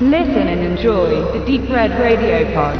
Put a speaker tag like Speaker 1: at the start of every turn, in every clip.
Speaker 1: Listen and enjoy the Deep Red Radio Pod.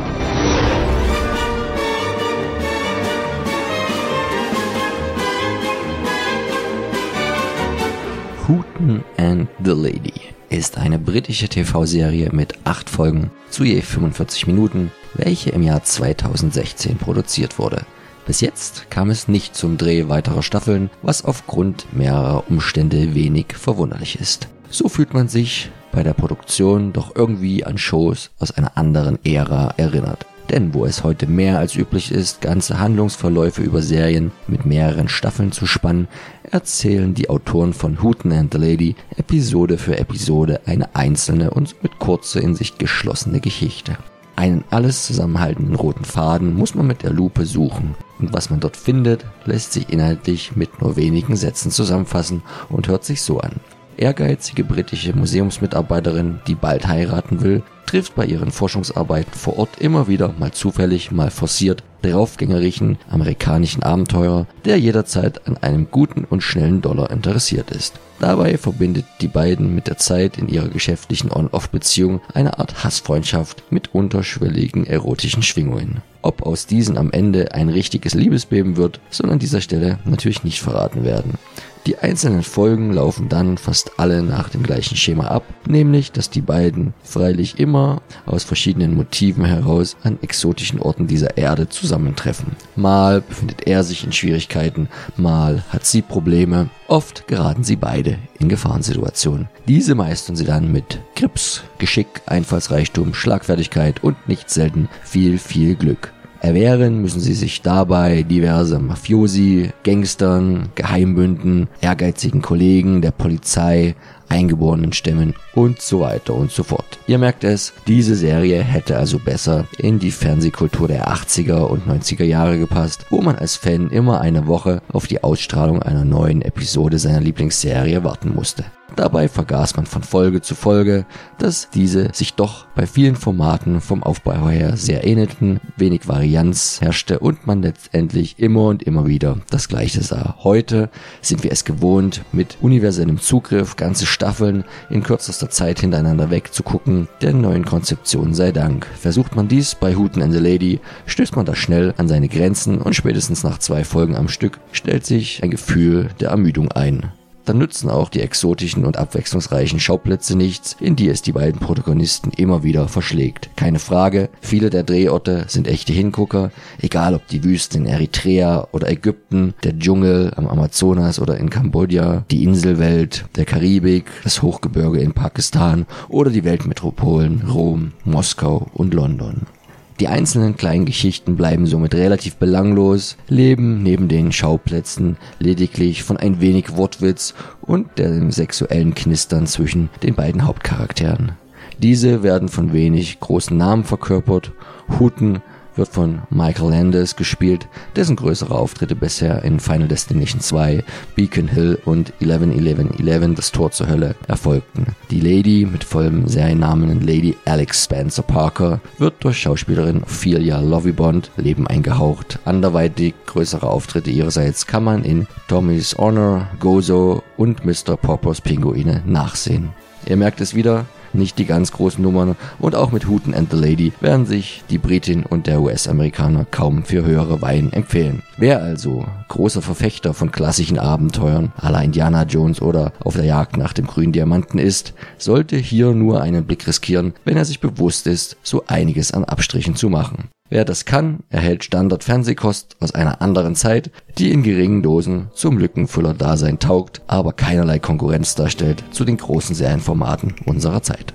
Speaker 2: Hooten and the Lady ist eine britische TV-Serie mit acht Folgen zu je 45 Minuten, welche im Jahr 2016 produziert wurde. Bis jetzt kam es nicht zum Dreh weiterer Staffeln, was aufgrund mehrerer Umstände wenig verwunderlich ist. So fühlt man sich bei der Produktion doch irgendwie an Shows aus einer anderen Ära erinnert. Denn wo es heute mehr als üblich ist, ganze Handlungsverläufe über Serien mit mehreren Staffeln zu spannen, erzählen die Autoren von Hooten and the Lady Episode für Episode eine einzelne und mit kurzer in sich geschlossene Geschichte. Einen alles zusammenhaltenden roten Faden muss man mit der Lupe suchen. Und was man dort findet, lässt sich inhaltlich mit nur wenigen Sätzen zusammenfassen und hört sich so an. Ehrgeizige britische Museumsmitarbeiterin, die bald heiraten will, trifft bei ihren Forschungsarbeiten vor Ort immer wieder mal zufällig, mal forciert draufgängerischen amerikanischen Abenteurer, der jederzeit an einem guten und schnellen Dollar interessiert ist. Dabei verbindet die beiden mit der Zeit in ihrer geschäftlichen On-Off-Beziehung eine Art Hassfreundschaft mit unterschwelligen erotischen Schwingungen. Ob aus diesen am Ende ein richtiges Liebesbeben wird, soll an dieser Stelle natürlich nicht verraten werden. Die einzelnen Folgen laufen dann fast alle nach dem gleichen Schema ab, nämlich dass die beiden freilich immer aus verschiedenen Motiven heraus an exotischen Orten dieser Erde zusammentreffen. Mal befindet er sich in Schwierigkeiten, mal hat sie Probleme, oft geraten sie beide in Gefahrensituationen. Diese meistern sie dann mit Grips, Geschick, Einfallsreichtum, Schlagfertigkeit und nicht selten viel, viel Glück. Erwehren müssen sie sich dabei diverse Mafiosi, Gangstern, Geheimbünden, ehrgeizigen Kollegen der Polizei, eingeborenen Stämmen und so weiter und so fort. Ihr merkt es, diese Serie hätte also besser in die Fernsehkultur der 80er und 90er Jahre gepasst, wo man als Fan immer eine Woche auf die Ausstrahlung einer neuen Episode seiner Lieblingsserie warten musste. Dabei vergaß man von Folge zu Folge, dass diese sich doch bei vielen Formaten vom Aufbau her sehr ähnelten, wenig Varianz herrschte und man letztendlich immer und immer wieder das gleiche sah. Heute sind wir es gewohnt, mit universellem Zugriff ganze Staffeln in kürzester Zeit hintereinander wegzugucken, der neuen Konzeption sei Dank. Versucht man dies bei Hooten and the Lady, stößt man da schnell an seine Grenzen und spätestens nach zwei Folgen am Stück stellt sich ein Gefühl der Ermüdung ein dann nützen auch die exotischen und abwechslungsreichen Schauplätze nichts, in die es die beiden Protagonisten immer wieder verschlägt. Keine Frage, viele der Drehorte sind echte Hingucker, egal ob die Wüste in Eritrea oder Ägypten, der Dschungel am Amazonas oder in Kambodscha, die Inselwelt, der Karibik, das Hochgebirge in Pakistan oder die Weltmetropolen Rom, Moskau und London. Die einzelnen kleinen Geschichten bleiben somit relativ belanglos, leben neben den Schauplätzen lediglich von ein wenig Wortwitz und dem sexuellen Knistern zwischen den beiden Hauptcharakteren. Diese werden von wenig großen Namen verkörpert, Huten wird von Michael Landis gespielt, dessen größere Auftritte bisher in Final Destination 2, Beacon Hill und 111111 das Tor zur Hölle erfolgten. Die Lady mit vollem Seriennamen Lady Alex Spencer Parker wird durch Schauspielerin Ophelia Lovibond Leben eingehaucht. Anderweitig größere Auftritte ihrerseits kann man in Tommy's Honor, Gozo und Mr. Poppers Pinguine nachsehen. Ihr merkt es wieder, nicht die ganz großen Nummern und auch mit Hooten and the Lady werden sich die Britin und der US-Amerikaner kaum für höhere Weihen empfehlen. Wer also großer Verfechter von klassischen Abenteuern à la Indiana Jones oder auf der Jagd nach dem grünen Diamanten ist, sollte hier nur einen Blick riskieren, wenn er sich bewusst ist, so einiges an Abstrichen zu machen. Wer das kann, erhält Standard-Fernsehkost aus einer anderen Zeit, die in geringen Dosen zum Lückenfüller-Dasein taugt, aber keinerlei Konkurrenz darstellt zu den großen Serienformaten unserer Zeit.